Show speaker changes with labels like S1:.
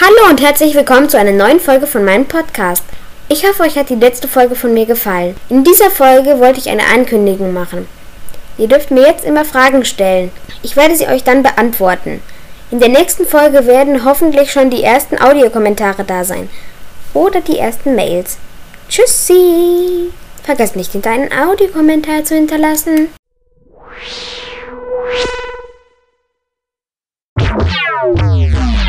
S1: Hallo und herzlich willkommen zu einer neuen Folge von meinem Podcast. Ich hoffe, euch hat die letzte Folge von mir gefallen. In dieser Folge wollte ich eine Ankündigung machen. Ihr dürft mir jetzt immer Fragen stellen. Ich werde sie euch dann beantworten. In der nächsten Folge werden hoffentlich schon die ersten Audiokommentare da sein. Oder die ersten Mails. Tschüssi! Vergesst nicht, hinter einen Audiokommentar zu hinterlassen.
S2: Yeah.